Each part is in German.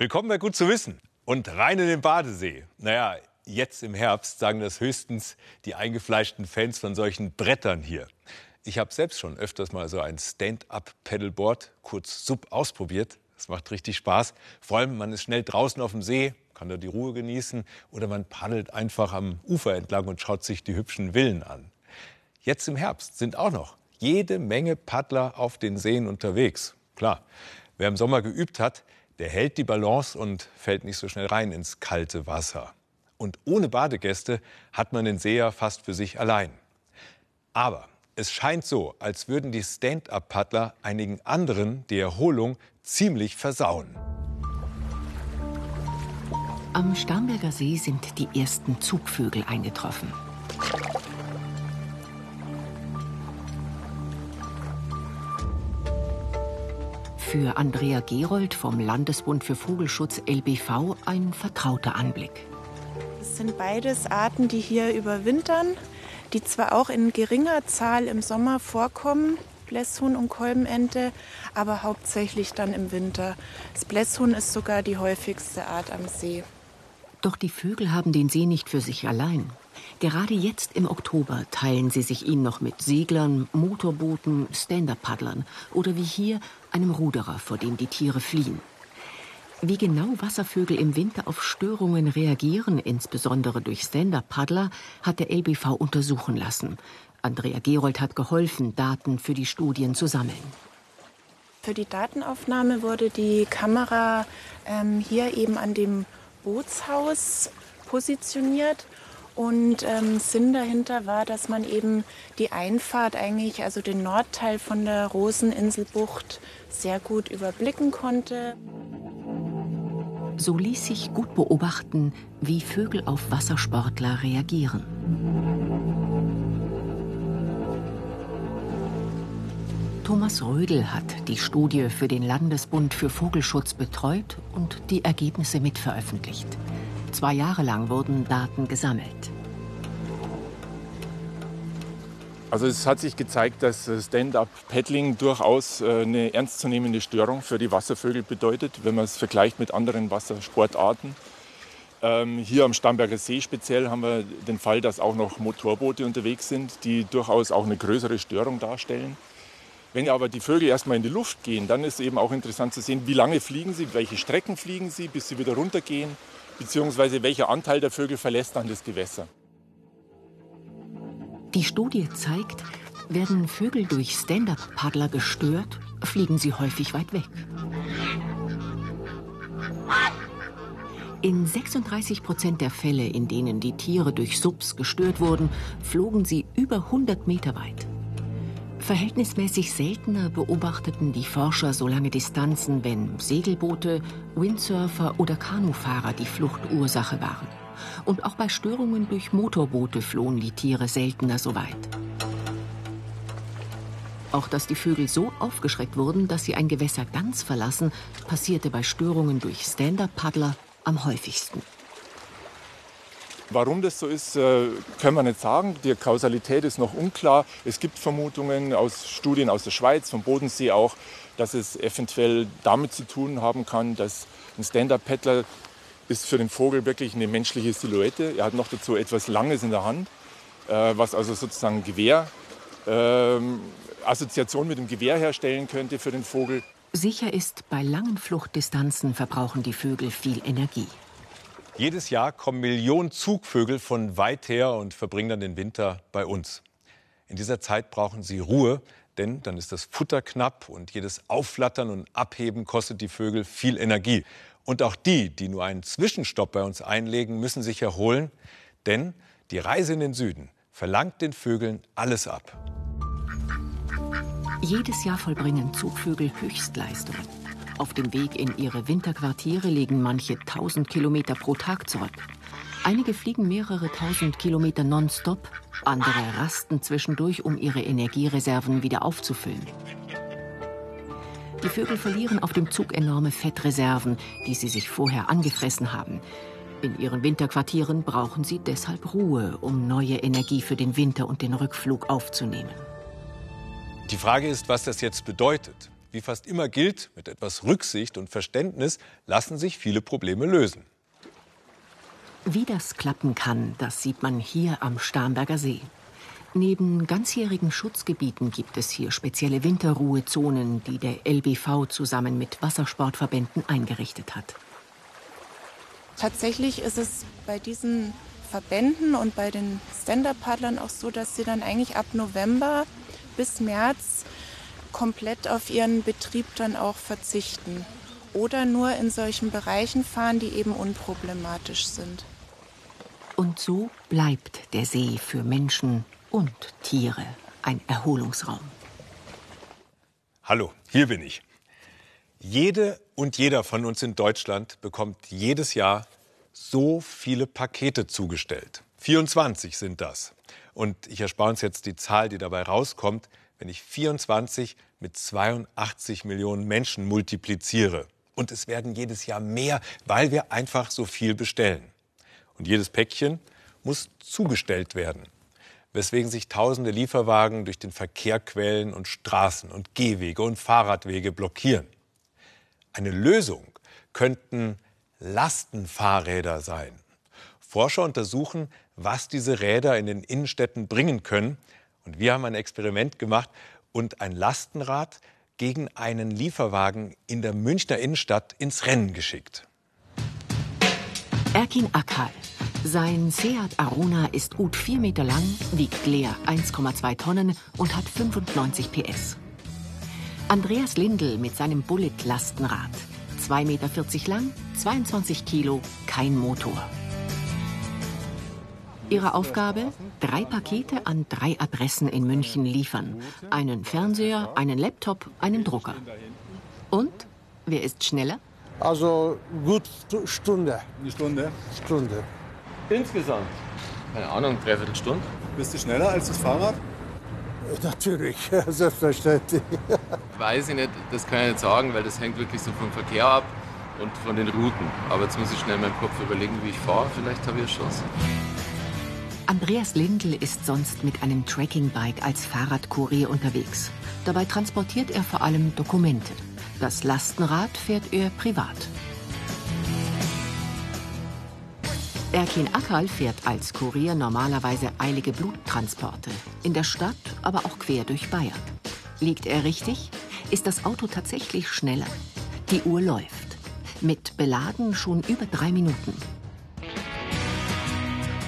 Willkommen bei Gut zu wissen und rein in den Badesee. Naja, jetzt im Herbst sagen das höchstens die eingefleischten Fans von solchen Brettern hier. Ich habe selbst schon öfters mal so ein Stand-up-Pedalboard, kurz Sub, ausprobiert. Das macht richtig Spaß. Vor allem, man ist schnell draußen auf dem See, kann da die Ruhe genießen oder man paddelt einfach am Ufer entlang und schaut sich die hübschen Villen an. Jetzt im Herbst sind auch noch jede Menge Paddler auf den Seen unterwegs. Klar, wer im Sommer geübt hat, der hält die Balance und fällt nicht so schnell rein ins kalte Wasser. Und ohne Badegäste hat man den See ja fast für sich allein. Aber es scheint so, als würden die Stand-up-Paddler einigen anderen die Erholung ziemlich versauen. Am Starnberger See sind die ersten Zugvögel eingetroffen. Für Andrea Gerold vom Landesbund für Vogelschutz LBV ein vertrauter Anblick. Es sind beides Arten, die hier überwintern, die zwar auch in geringer Zahl im Sommer vorkommen, Blässhuhn und Kolbenente, aber hauptsächlich dann im Winter. Das Blässhuhn ist sogar die häufigste Art am See. Doch die Vögel haben den See nicht für sich allein. Gerade jetzt im Oktober teilen sie sich ihn noch mit Seglern, Motorbooten, Stand-up-Paddlern oder wie hier einem Ruderer, vor dem die Tiere fliehen. Wie genau Wasservögel im Winter auf Störungen reagieren, insbesondere durch Stand-up-Paddler, hat der LBV untersuchen lassen. Andrea Gerold hat geholfen, Daten für die Studien zu sammeln. Für die Datenaufnahme wurde die Kamera ähm, hier eben an dem Bootshaus positioniert. Und ähm, Sinn dahinter war, dass man eben die Einfahrt eigentlich, also den Nordteil von der Roseninselbucht, sehr gut überblicken konnte. So ließ sich gut beobachten, wie Vögel auf Wassersportler reagieren. Thomas Rödel hat die Studie für den Landesbund für Vogelschutz betreut und die Ergebnisse mitveröffentlicht. Zwei Jahre lang wurden Daten gesammelt. Also es hat sich gezeigt, dass Stand-up-Paddling durchaus äh, eine ernstzunehmende Störung für die Wasservögel bedeutet, wenn man es vergleicht mit anderen Wassersportarten. Ähm, hier am Starnberger See speziell haben wir den Fall, dass auch noch Motorboote unterwegs sind, die durchaus auch eine größere Störung darstellen. Wenn aber die Vögel erstmal in die Luft gehen, dann ist eben auch interessant zu sehen, wie lange fliegen sie, welche Strecken fliegen sie, bis sie wieder runtergehen, beziehungsweise welcher Anteil der Vögel verlässt dann das Gewässer. Die Studie zeigt, werden Vögel durch Stand-up-Paddler gestört, fliegen sie häufig weit weg. In 36 Prozent der Fälle, in denen die Tiere durch Subs gestört wurden, flogen sie über 100 Meter weit. Verhältnismäßig seltener beobachteten die Forscher so lange Distanzen, wenn Segelboote, Windsurfer oder Kanufahrer die Fluchtursache waren. Und auch bei Störungen durch Motorboote flohen die Tiere seltener so weit. Auch dass die Vögel so aufgeschreckt wurden, dass sie ein Gewässer ganz verlassen, passierte bei Störungen durch Stand-up-Paddler am häufigsten. Warum das so ist, äh, können wir nicht sagen. Die Kausalität ist noch unklar. Es gibt Vermutungen aus Studien aus der Schweiz, vom Bodensee auch, dass es eventuell damit zu tun haben kann, dass ein Stand-up-Paddler ist für den Vogel wirklich eine menschliche Silhouette. Er hat noch dazu etwas Langes in der Hand, äh, was also sozusagen Gewehr, ähm, Assoziation mit dem Gewehr herstellen könnte für den Vogel. Sicher ist, bei langen Fluchtdistanzen verbrauchen die Vögel viel Energie. Jedes Jahr kommen Millionen Zugvögel von weit her und verbringen dann den Winter bei uns. In dieser Zeit brauchen sie Ruhe, denn dann ist das Futter knapp und jedes Aufflattern und Abheben kostet die Vögel viel Energie. Und auch die, die nur einen Zwischenstopp bei uns einlegen, müssen sich erholen, denn die Reise in den Süden verlangt den Vögeln alles ab. Jedes Jahr vollbringen Zugvögel Höchstleistungen. Auf dem Weg in ihre Winterquartiere legen manche tausend Kilometer pro Tag zurück. Einige fliegen mehrere tausend Kilometer nonstop, andere rasten zwischendurch, um ihre Energiereserven wieder aufzufüllen. Die Vögel verlieren auf dem Zug enorme Fettreserven, die sie sich vorher angefressen haben. In ihren Winterquartieren brauchen sie deshalb Ruhe, um neue Energie für den Winter und den Rückflug aufzunehmen. Die Frage ist, was das jetzt bedeutet. Wie fast immer gilt, mit etwas Rücksicht und Verständnis lassen sich viele Probleme lösen. Wie das klappen kann, das sieht man hier am Starnberger See. Neben ganzjährigen Schutzgebieten gibt es hier spezielle Winterruhezonen, die der LBV zusammen mit Wassersportverbänden eingerichtet hat. Tatsächlich ist es bei diesen Verbänden und bei den Stand-Up-Paddlern auch so, dass sie dann eigentlich ab November bis März komplett auf ihren Betrieb dann auch verzichten oder nur in solchen Bereichen fahren, die eben unproblematisch sind. Und so bleibt der See für Menschen und Tiere ein Erholungsraum. Hallo, hier bin ich. Jede und jeder von uns in Deutschland bekommt jedes Jahr so viele Pakete zugestellt. 24 sind das. Und ich erspare uns jetzt die Zahl, die dabei rauskommt, wenn ich 24 mit 82 Millionen Menschen multipliziere. Und es werden jedes Jahr mehr, weil wir einfach so viel bestellen. Und jedes Päckchen muss zugestellt werden, weswegen sich tausende Lieferwagen durch den Verkehr quälen und Straßen und Gehwege und Fahrradwege blockieren. Eine Lösung könnten Lastenfahrräder sein. Forscher untersuchen, was diese Räder in den Innenstädten bringen können. Und wir haben ein Experiment gemacht und ein Lastenrad gegen einen Lieferwagen in der Münchner Innenstadt ins Rennen geschickt. Erkin Akal. Sein Seat Arona ist gut 4 Meter lang, wiegt leer 1,2 Tonnen und hat 95 PS. Andreas Lindl mit seinem Bullet-Lastenrad. 2,40 Meter lang, 22 Kilo, kein Motor. Ihre Aufgabe? Drei Pakete an drei Adressen in München liefern. Einen Fernseher, einen Laptop, einen Drucker. Und? Wer ist schneller? Also gut Stunde. Eine Stunde? Stunde. Insgesamt? Keine Ahnung, dreiviertel Stunde. Bist du schneller als das Fahrrad? Natürlich, selbstverständlich. Weiß ich nicht, das kann ich nicht sagen, weil das hängt wirklich so vom Verkehr ab und von den Routen. Aber jetzt muss ich schnell meinen Kopf überlegen, wie ich fahre. Vielleicht habe ich eine Chance. Andreas Lindl ist sonst mit einem Trekkingbike als Fahrradkurier unterwegs. Dabei transportiert er vor allem Dokumente. Das Lastenrad fährt er privat. Erkin Akal fährt als Kurier normalerweise eilige Bluttransporte. In der Stadt, aber auch quer durch Bayern. Liegt er richtig? Ist das Auto tatsächlich schneller? Die Uhr läuft. Mit Beladen schon über drei Minuten.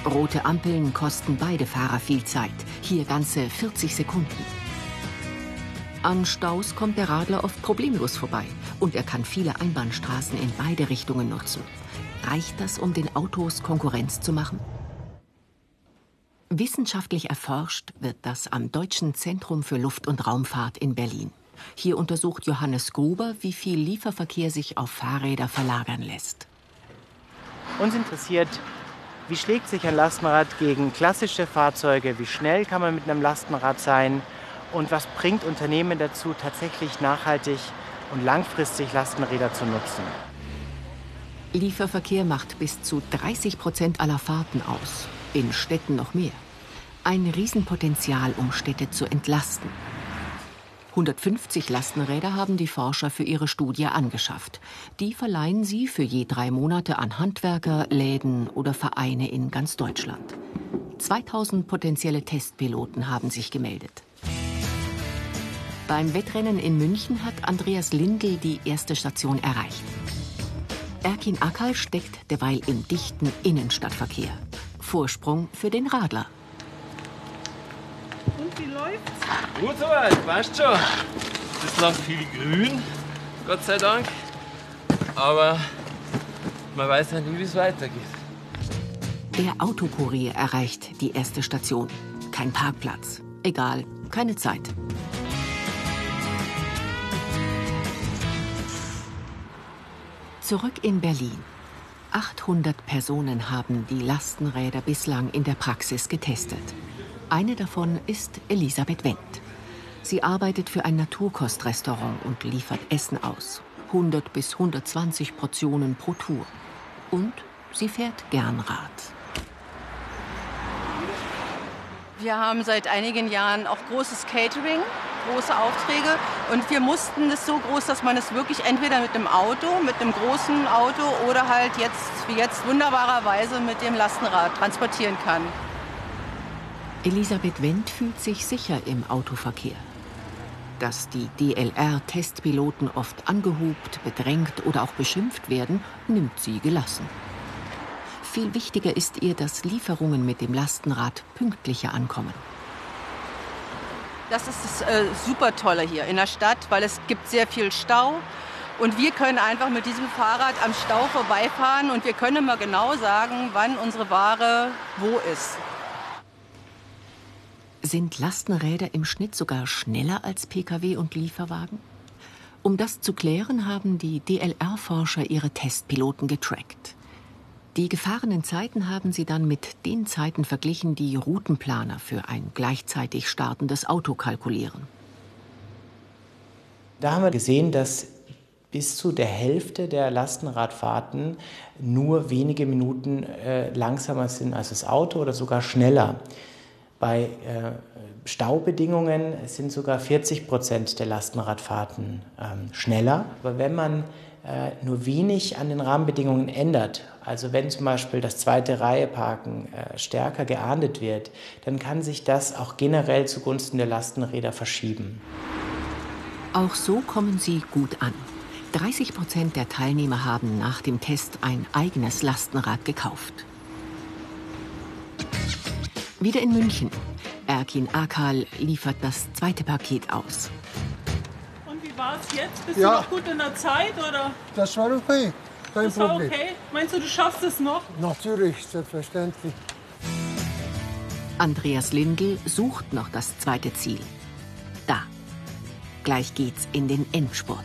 Rote Ampeln kosten beide Fahrer viel Zeit. Hier ganze 40 Sekunden. An Staus kommt der Radler oft problemlos vorbei. Und er kann viele Einbahnstraßen in beide Richtungen nutzen. Reicht das, um den Autos Konkurrenz zu machen? Wissenschaftlich erforscht wird das am Deutschen Zentrum für Luft- und Raumfahrt in Berlin. Hier untersucht Johannes Gruber, wie viel Lieferverkehr sich auf Fahrräder verlagern lässt. Uns interessiert, wie schlägt sich ein Lastenrad gegen klassische Fahrzeuge? Wie schnell kann man mit einem Lastenrad sein? Und was bringt Unternehmen dazu, tatsächlich nachhaltig und langfristig Lastenräder zu nutzen? Lieferverkehr macht bis zu 30 Prozent aller Fahrten aus. In Städten noch mehr. Ein Riesenpotenzial, um Städte zu entlasten. 150 Lastenräder haben die Forscher für ihre Studie angeschafft. Die verleihen sie für je drei Monate an Handwerker, Läden oder Vereine in ganz Deutschland. 2000 potenzielle Testpiloten haben sich gemeldet. Beim Wettrennen in München hat Andreas Lindl die erste Station erreicht. Erkin Akal steckt derweil im dichten Innenstadtverkehr. Vorsprung für den Radler. Und wie läuft's? Gut soweit, passt schon. Bislang viel grün, Gott sei Dank. Aber man weiß ja nie, wie es weitergeht. Der Autokurier erreicht die erste Station. Kein Parkplatz. Egal, keine Zeit. Zurück in Berlin. 800 Personen haben die Lastenräder bislang in der Praxis getestet. Eine davon ist Elisabeth Wendt. Sie arbeitet für ein Naturkostrestaurant und liefert Essen aus. 100 bis 120 Portionen pro Tour. Und sie fährt gern Rad. Wir haben seit einigen Jahren auch großes Catering, große Aufträge. Und wir mussten das so groß, dass man es wirklich entweder mit einem Auto, mit einem großen Auto oder halt jetzt, wie jetzt wunderbarerweise mit dem Lastenrad transportieren kann. Elisabeth Wendt fühlt sich sicher im Autoverkehr. Dass die DLR-Testpiloten oft angehupt, bedrängt oder auch beschimpft werden, nimmt sie gelassen. Viel wichtiger ist ihr, dass Lieferungen mit dem Lastenrad pünktlicher ankommen. Das ist das äh, super Tolle hier in der Stadt, weil es gibt sehr viel Stau. Und wir können einfach mit diesem Fahrrad am Stau vorbeifahren und wir können immer genau sagen, wann unsere Ware wo ist. Sind Lastenräder im Schnitt sogar schneller als Pkw und Lieferwagen? Um das zu klären, haben die DLR-Forscher ihre Testpiloten getrackt. Die gefahrenen Zeiten haben sie dann mit den Zeiten verglichen, die Routenplaner für ein gleichzeitig startendes Auto kalkulieren. Da haben wir gesehen, dass bis zu der Hälfte der Lastenradfahrten nur wenige Minuten äh, langsamer sind als das Auto oder sogar schneller. Bei äh, Staubedingungen sind sogar 40 Prozent der Lastenradfahrten ähm, schneller. Aber wenn man äh, nur wenig an den Rahmenbedingungen ändert, also wenn zum Beispiel das zweite Reihe Parken äh, stärker geahndet wird, dann kann sich das auch generell zugunsten der Lastenräder verschieben. Auch so kommen sie gut an. 30 Prozent der Teilnehmer haben nach dem Test ein eigenes Lastenrad gekauft. Wieder in München. Erkin Akal liefert das zweite Paket aus. Und wie war es jetzt? Bist Ja. du noch gut in der Zeit oder? Das war okay. Kein das war Problem. okay? Meinst du, du schaffst es noch? Natürlich, selbstverständlich. Andreas Lindl sucht noch das zweite Ziel. Da. Gleich geht's in den Endspurt.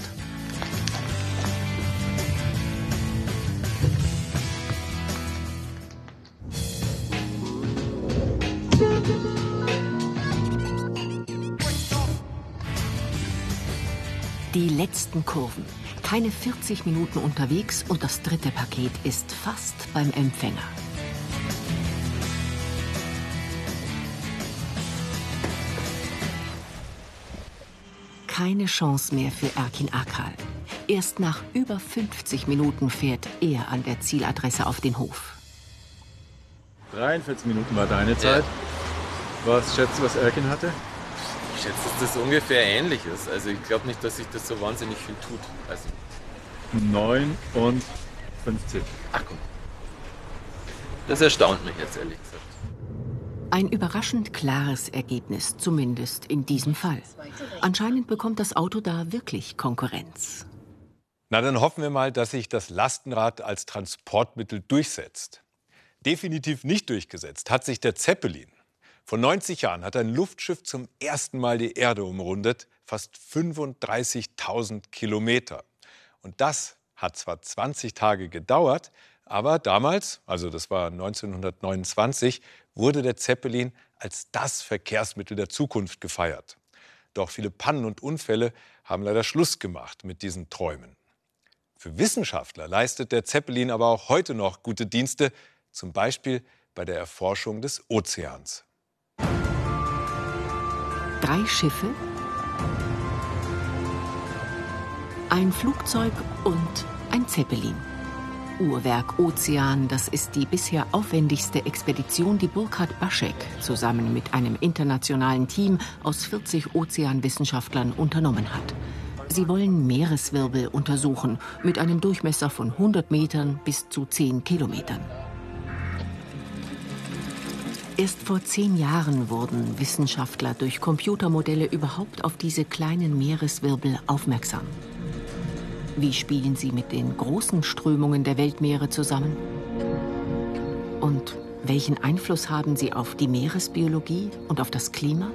Letzten Kurven. Keine 40 Minuten unterwegs und das dritte Paket ist fast beim Empfänger. Keine Chance mehr für Erkin Akal. Erst nach über 50 Minuten fährt er an der Zieladresse auf den Hof. 43 Minuten war deine Zeit. Was schätzt du, was Erkin hatte? Schätze, dass das ungefähr ähnlich ist. Also ich glaube nicht, dass sich das so wahnsinnig viel tut. Also, 9 und 50. ach komm. Das erstaunt mich jetzt ehrlich gesagt. Ein überraschend klares Ergebnis, zumindest in diesem Fall. Anscheinend bekommt das Auto da wirklich Konkurrenz. Na, dann hoffen wir mal, dass sich das Lastenrad als Transportmittel durchsetzt. Definitiv nicht durchgesetzt hat sich der Zeppelin. Vor 90 Jahren hat ein Luftschiff zum ersten Mal die Erde umrundet, fast 35.000 Kilometer. Und das hat zwar 20 Tage gedauert, aber damals, also das war 1929, wurde der Zeppelin als das Verkehrsmittel der Zukunft gefeiert. Doch viele Pannen und Unfälle haben leider Schluss gemacht mit diesen Träumen. Für Wissenschaftler leistet der Zeppelin aber auch heute noch gute Dienste, zum Beispiel bei der Erforschung des Ozeans. Drei Schiffe, ein Flugzeug und ein Zeppelin. Uhrwerk Ozean, das ist die bisher aufwendigste Expedition, die Burkhard Baschek zusammen mit einem internationalen Team aus 40 Ozeanwissenschaftlern unternommen hat. Sie wollen Meereswirbel untersuchen mit einem Durchmesser von 100 Metern bis zu 10 Kilometern. Erst vor zehn Jahren wurden Wissenschaftler durch Computermodelle überhaupt auf diese kleinen Meereswirbel aufmerksam. Wie spielen sie mit den großen Strömungen der Weltmeere zusammen? Und welchen Einfluss haben sie auf die Meeresbiologie und auf das Klima?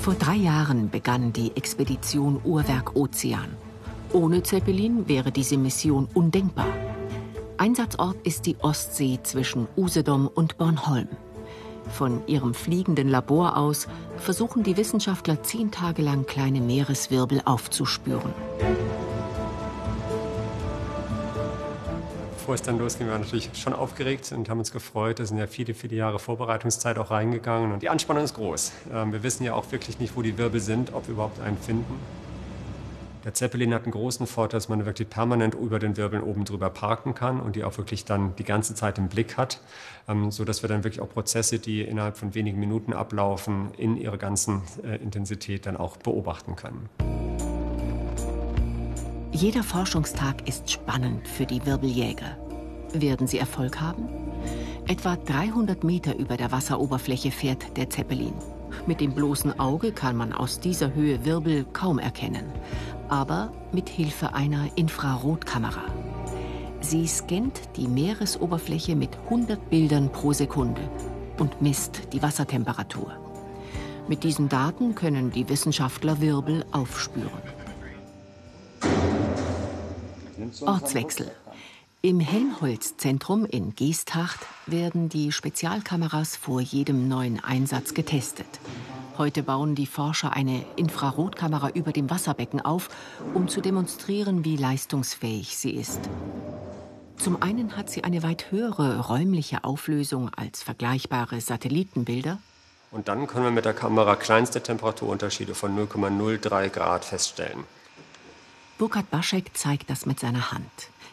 Vor drei Jahren begann die Expedition Uhrwerk Ozean. Ohne Zeppelin wäre diese Mission undenkbar. Einsatzort ist die Ostsee zwischen Usedom und Bornholm. Von ihrem fliegenden Labor aus versuchen die Wissenschaftler zehn Tage lang kleine Meereswirbel aufzuspüren. bevor es dann losging, waren wir natürlich schon aufgeregt und haben uns gefreut. Da sind ja viele, viele Jahre Vorbereitungszeit auch reingegangen und die Anspannung ist groß. Ähm, wir wissen ja auch wirklich nicht, wo die Wirbel sind, ob wir überhaupt einen finden. Der Zeppelin hat einen großen Vorteil, dass man wirklich permanent über den Wirbeln oben drüber parken kann und die auch wirklich dann die ganze Zeit im Blick hat, ähm, so dass wir dann wirklich auch Prozesse, die innerhalb von wenigen Minuten ablaufen, in ihrer ganzen äh, Intensität dann auch beobachten können. Jeder Forschungstag ist spannend für die Wirbeljäger. Werden sie Erfolg haben? Etwa 300 Meter über der Wasseroberfläche fährt der Zeppelin. Mit dem bloßen Auge kann man aus dieser Höhe Wirbel kaum erkennen aber mit Hilfe einer Infrarotkamera. Sie scannt die Meeresoberfläche mit 100 Bildern pro Sekunde und misst die Wassertemperatur. Mit diesen Daten können die Wissenschaftler Wirbel aufspüren. Ortswechsel. Im Helmholtz-Zentrum in Geesthacht werden die Spezialkameras vor jedem neuen Einsatz getestet. Heute bauen die Forscher eine Infrarotkamera über dem Wasserbecken auf, um zu demonstrieren, wie leistungsfähig sie ist. Zum einen hat sie eine weit höhere räumliche Auflösung als vergleichbare Satellitenbilder. Und dann können wir mit der Kamera kleinste Temperaturunterschiede von 0,03 Grad feststellen. Burkhard Baschek zeigt das mit seiner Hand.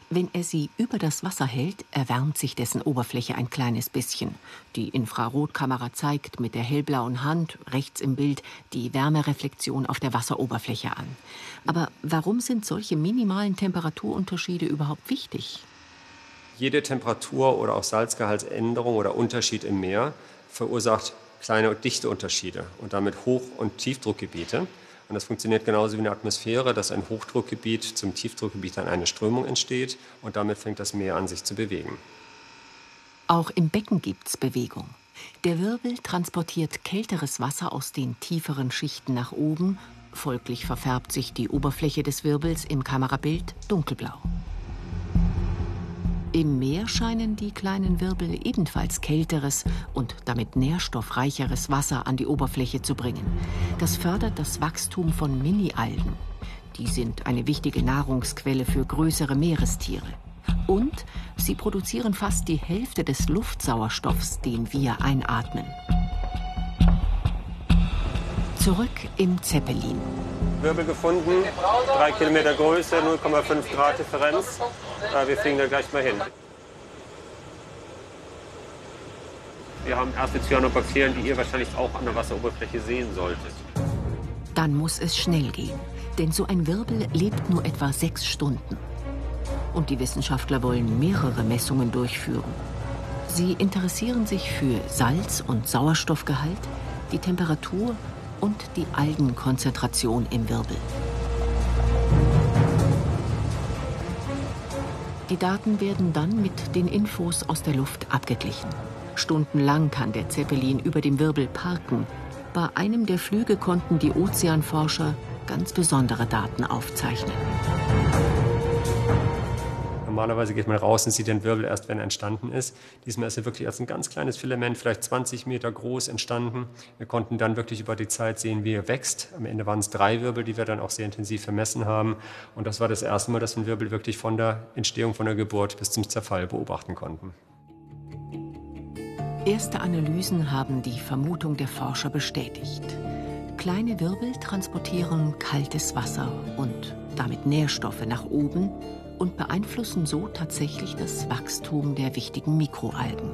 Wenn er sie über das Wasser hält, erwärmt sich dessen Oberfläche ein kleines bisschen. Die Infrarotkamera zeigt mit der hellblauen Hand rechts im Bild die Wärmereflexion auf der Wasseroberfläche an. Aber warum sind solche minimalen Temperaturunterschiede überhaupt wichtig? Jede Temperatur- oder auch Salzgehaltsänderung oder Unterschied im Meer verursacht kleine Dichteunterschiede und damit Hoch- und Tiefdruckgebiete. Und das funktioniert genauso wie eine Atmosphäre, dass ein Hochdruckgebiet zum Tiefdruckgebiet dann eine Strömung entsteht und damit fängt das Meer an, sich zu bewegen. Auch im Becken gibt es Bewegung. Der Wirbel transportiert kälteres Wasser aus den tieferen Schichten nach oben, folglich verfärbt sich die Oberfläche des Wirbels im Kamerabild dunkelblau. Im Meer scheinen die kleinen Wirbel ebenfalls kälteres und damit nährstoffreicheres Wasser an die Oberfläche zu bringen. Das fördert das Wachstum von Mini-Algen. Die sind eine wichtige Nahrungsquelle für größere Meerestiere. Und sie produzieren fast die Hälfte des Luftsauerstoffs, den wir einatmen. Zurück im Zeppelin. Wirbel gefunden, drei Kilometer Größe, 0,5 Grad Differenz. Wir fliegen da gleich mal hin. Wir haben erste Cyanobakterien, die ihr wahrscheinlich auch an der Wasseroberfläche sehen solltet. Dann muss es schnell gehen, denn so ein Wirbel lebt nur etwa sechs Stunden. Und die Wissenschaftler wollen mehrere Messungen durchführen. Sie interessieren sich für Salz- und Sauerstoffgehalt, die Temperatur und die Algenkonzentration im Wirbel. Die Daten werden dann mit den Infos aus der Luft abgeglichen. Stundenlang kann der Zeppelin über dem Wirbel parken. Bei einem der Flüge konnten die Ozeanforscher ganz besondere Daten aufzeichnen. Normalerweise geht man raus und sieht den Wirbel erst, wenn er entstanden ist. Diesmal ist er wirklich als ein ganz kleines Filament, vielleicht 20 Meter groß, entstanden. Wir konnten dann wirklich über die Zeit sehen, wie er wächst. Am Ende waren es drei Wirbel, die wir dann auch sehr intensiv vermessen haben. Und das war das erste Mal, dass wir einen Wirbel wirklich von der Entstehung, von der Geburt bis zum Zerfall beobachten konnten. Erste Analysen haben die Vermutung der Forscher bestätigt. Kleine Wirbel transportieren kaltes Wasser und damit Nährstoffe nach oben und beeinflussen so tatsächlich das Wachstum der wichtigen Mikroalgen.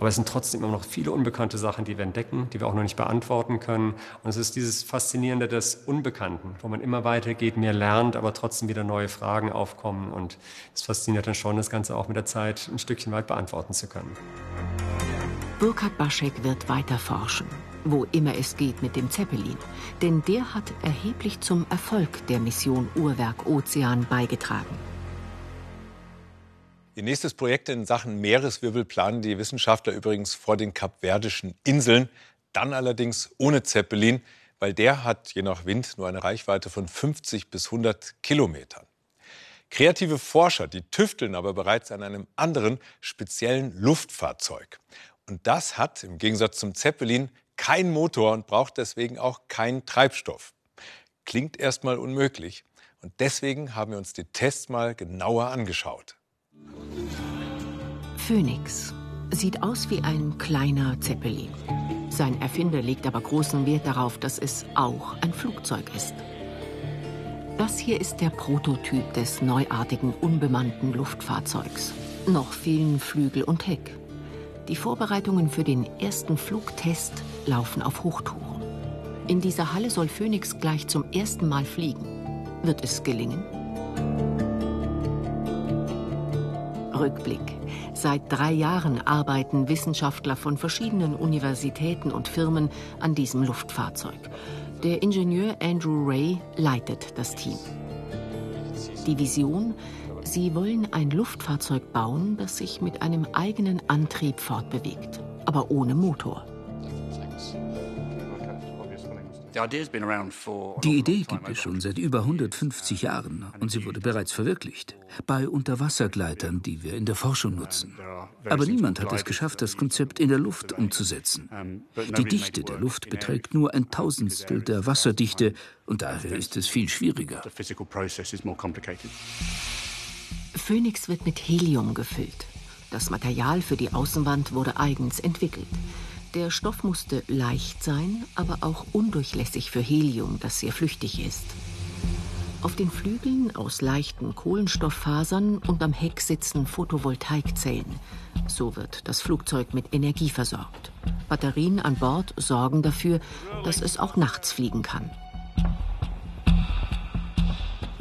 Aber es sind trotzdem immer noch viele unbekannte Sachen, die wir entdecken, die wir auch noch nicht beantworten können. Und es ist dieses Faszinierende des Unbekannten, wo man immer weitergeht, mehr lernt, aber trotzdem wieder neue Fragen aufkommen. Und es fasziniert dann schon, das Ganze auch mit der Zeit ein Stückchen weit beantworten zu können. Burkhard Baschek wird weiter forschen wo immer es geht mit dem Zeppelin. Denn der hat erheblich zum Erfolg der Mission Uhrwerk Ozean beigetragen. Ihr nächstes Projekt in Sachen Meereswirbel planen die Wissenschaftler übrigens vor den Kapverdischen Inseln. Dann allerdings ohne Zeppelin, weil der hat je nach Wind nur eine Reichweite von 50 bis 100 Kilometern. Kreative Forscher, die tüfteln aber bereits an einem anderen speziellen Luftfahrzeug. Und das hat im Gegensatz zum Zeppelin kein Motor und braucht deswegen auch keinen Treibstoff. Klingt erstmal unmöglich. Und deswegen haben wir uns die Tests mal genauer angeschaut. Phoenix sieht aus wie ein kleiner Zeppelin. Sein Erfinder legt aber großen Wert darauf, dass es auch ein Flugzeug ist. Das hier ist der Prototyp des neuartigen unbemannten Luftfahrzeugs. Noch fehlen Flügel und Heck. Die Vorbereitungen für den ersten Flugtest laufen auf Hochtouren. In dieser Halle soll Phoenix gleich zum ersten Mal fliegen. Wird es gelingen? Rückblick. Seit drei Jahren arbeiten Wissenschaftler von verschiedenen Universitäten und Firmen an diesem Luftfahrzeug. Der Ingenieur Andrew Ray leitet das Team. Die Vision? Sie wollen ein Luftfahrzeug bauen, das sich mit einem eigenen Antrieb fortbewegt, aber ohne Motor. Die Idee gibt es schon seit über 150 Jahren und sie wurde bereits verwirklicht. Bei Unterwassergleitern, die wir in der Forschung nutzen. Aber niemand hat es geschafft, das Konzept in der Luft umzusetzen. Die Dichte der Luft beträgt nur ein Tausendstel der Wasserdichte und daher ist es viel schwieriger. Phoenix wird mit Helium gefüllt. Das Material für die Außenwand wurde eigens entwickelt. Der Stoff musste leicht sein, aber auch undurchlässig für Helium, das sehr flüchtig ist. Auf den Flügeln aus leichten Kohlenstofffasern und am Heck sitzen Photovoltaikzellen. So wird das Flugzeug mit Energie versorgt. Batterien an Bord sorgen dafür, dass es auch nachts fliegen kann.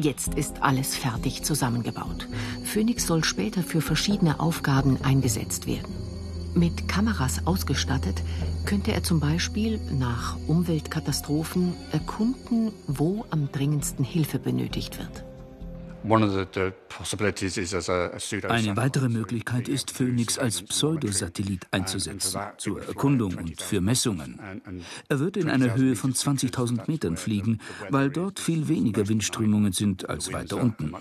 Jetzt ist alles fertig zusammengebaut. Phoenix soll später für verschiedene Aufgaben eingesetzt werden. Mit Kameras ausgestattet, könnte er zum Beispiel nach Umweltkatastrophen erkunden, wo am dringendsten Hilfe benötigt wird. Eine weitere Möglichkeit ist, Phoenix als Pseudosatellit einzusetzen, zur Erkundung und für Messungen. Er wird in einer Höhe von 20.000 Metern fliegen, weil dort viel weniger Windströmungen sind als weiter unten.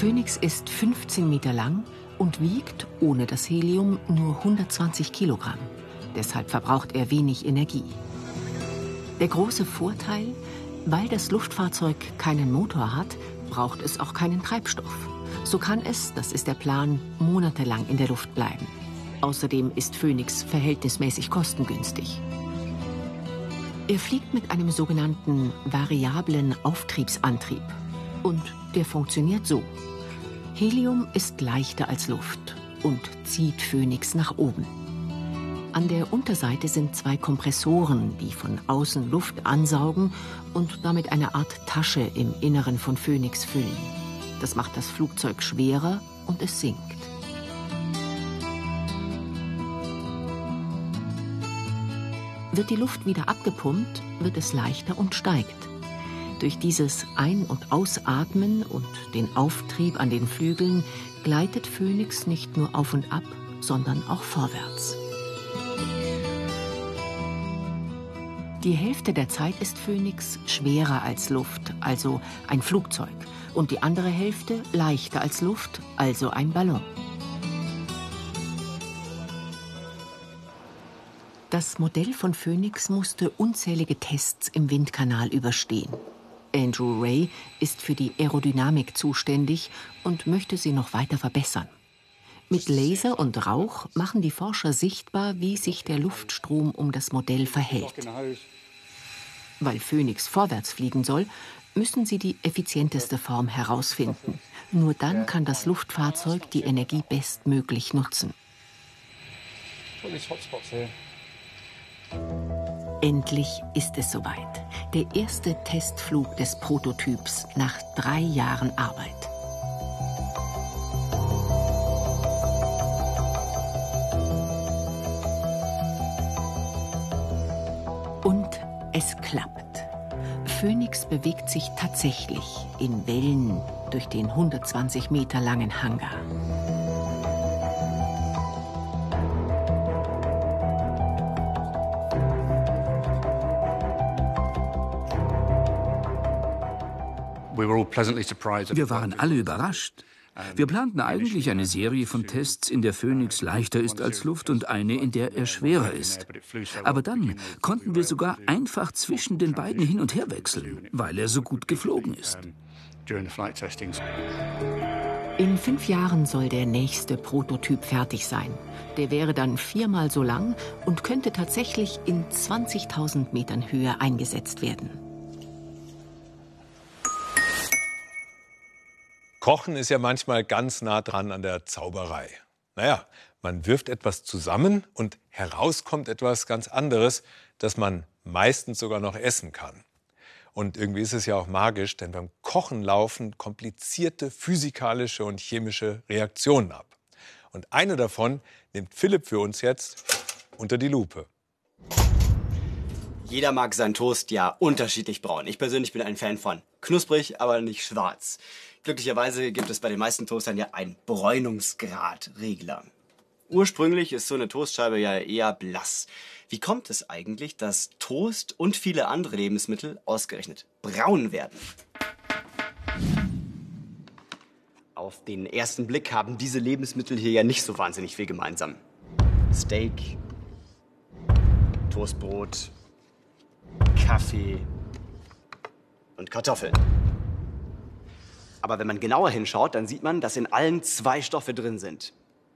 Phoenix ist 15 Meter lang und wiegt ohne das Helium nur 120 Kilogramm. Deshalb verbraucht er wenig Energie. Der große Vorteil, weil das Luftfahrzeug keinen Motor hat, braucht es auch keinen Treibstoff. So kann es, das ist der Plan, monatelang in der Luft bleiben. Außerdem ist Phoenix verhältnismäßig kostengünstig. Er fliegt mit einem sogenannten variablen Auftriebsantrieb. Und der funktioniert so. Helium ist leichter als Luft und zieht Phoenix nach oben. An der Unterseite sind zwei Kompressoren, die von außen Luft ansaugen und damit eine Art Tasche im Inneren von Phoenix füllen. Das macht das Flugzeug schwerer und es sinkt. Wird die Luft wieder abgepumpt, wird es leichter und steigt. Durch dieses Ein- und Ausatmen und den Auftrieb an den Flügeln gleitet Phoenix nicht nur auf und ab, sondern auch vorwärts. Die Hälfte der Zeit ist Phoenix schwerer als Luft, also ein Flugzeug, und die andere Hälfte leichter als Luft, also ein Ballon. Das Modell von Phoenix musste unzählige Tests im Windkanal überstehen. Andrew Ray ist für die Aerodynamik zuständig und möchte sie noch weiter verbessern. Mit Laser und Rauch machen die Forscher sichtbar, wie sich der Luftstrom um das Modell verhält. Weil Phoenix vorwärts fliegen soll, müssen sie die effizienteste Form herausfinden. Nur dann kann das Luftfahrzeug die Energie bestmöglich nutzen. Endlich ist es soweit. Der erste Testflug des Prototyps nach drei Jahren Arbeit. Klappt. Phoenix bewegt sich tatsächlich in Wellen durch den 120 Meter langen Hangar. Wir waren alle überrascht. Wir planten eigentlich eine Serie von Tests, in der Phoenix leichter ist als Luft und eine, in der er schwerer ist. Aber dann konnten wir sogar einfach zwischen den beiden hin und her wechseln, weil er so gut geflogen ist. In fünf Jahren soll der nächste Prototyp fertig sein. Der wäre dann viermal so lang und könnte tatsächlich in 20.000 Metern Höhe eingesetzt werden. Kochen ist ja manchmal ganz nah dran an der Zauberei. Naja, man wirft etwas zusammen und herauskommt etwas ganz anderes, das man meistens sogar noch essen kann. Und irgendwie ist es ja auch magisch, denn beim Kochen laufen komplizierte physikalische und chemische Reaktionen ab. Und eine davon nimmt Philipp für uns jetzt unter die Lupe. Jeder mag seinen Toast ja unterschiedlich braun. Ich persönlich bin ein Fan von knusprig, aber nicht schwarz. Glücklicherweise gibt es bei den meisten Toastern ja einen Bräunungsgradregler. Ursprünglich ist so eine Toastscheibe ja eher blass. Wie kommt es eigentlich, dass Toast und viele andere Lebensmittel ausgerechnet braun werden? Auf den ersten Blick haben diese Lebensmittel hier ja nicht so wahnsinnig viel gemeinsam. Steak, Toastbrot, Kaffee und Kartoffeln. Aber wenn man genauer hinschaut, dann sieht man, dass in allen zwei Stoffe drin sind.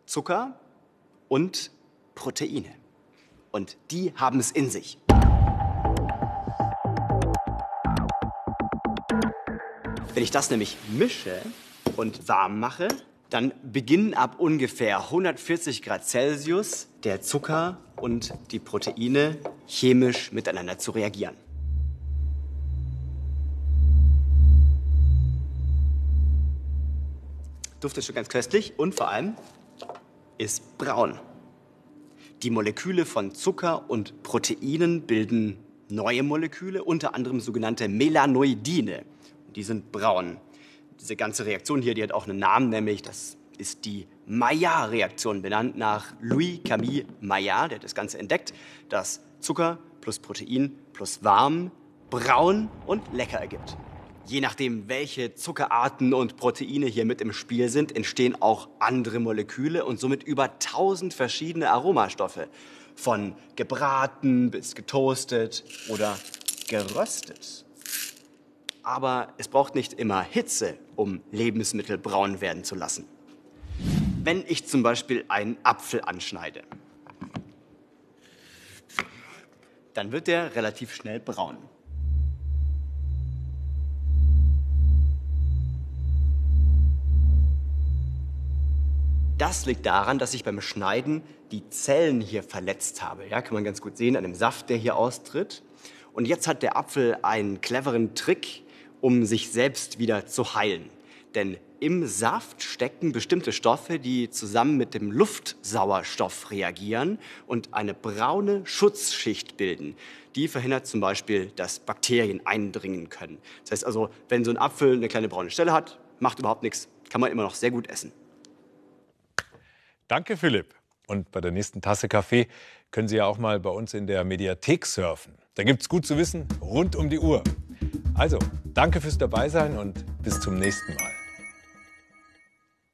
Zucker und Proteine. Und die haben es in sich. Wenn ich das nämlich mische und warm mache, dann beginnen ab ungefähr 140 Grad Celsius der Zucker und die Proteine chemisch miteinander zu reagieren. duftet schon ganz köstlich und vor allem ist braun. Die Moleküle von Zucker und Proteinen bilden neue Moleküle, unter anderem sogenannte Melanoidine. Die sind braun. Diese ganze Reaktion hier, die hat auch einen Namen, nämlich das ist die Maillard-Reaktion, benannt nach Louis Camille Maillard, der das Ganze entdeckt, dass Zucker plus Protein plus warm braun und lecker ergibt. Je nachdem, welche Zuckerarten und Proteine hier mit im Spiel sind, entstehen auch andere Moleküle und somit über 1000 verschiedene Aromastoffe. Von gebraten bis getoastet oder geröstet. Aber es braucht nicht immer Hitze, um Lebensmittel braun werden zu lassen. Wenn ich zum Beispiel einen Apfel anschneide, dann wird der relativ schnell braun. Das liegt daran, dass ich beim Schneiden die Zellen hier verletzt habe. Ja, kann man ganz gut sehen an dem Saft, der hier austritt. Und jetzt hat der Apfel einen cleveren Trick, um sich selbst wieder zu heilen. Denn im Saft stecken bestimmte Stoffe, die zusammen mit dem Luftsauerstoff reagieren und eine braune Schutzschicht bilden. Die verhindert zum Beispiel, dass Bakterien eindringen können. Das heißt also, wenn so ein Apfel eine kleine braune Stelle hat, macht überhaupt nichts, kann man immer noch sehr gut essen. Danke, Philipp. Und bei der nächsten Tasse Kaffee können Sie ja auch mal bei uns in der Mediathek surfen. Da gibt es gut zu wissen rund um die Uhr. Also, danke fürs Dabeisein und bis zum nächsten Mal.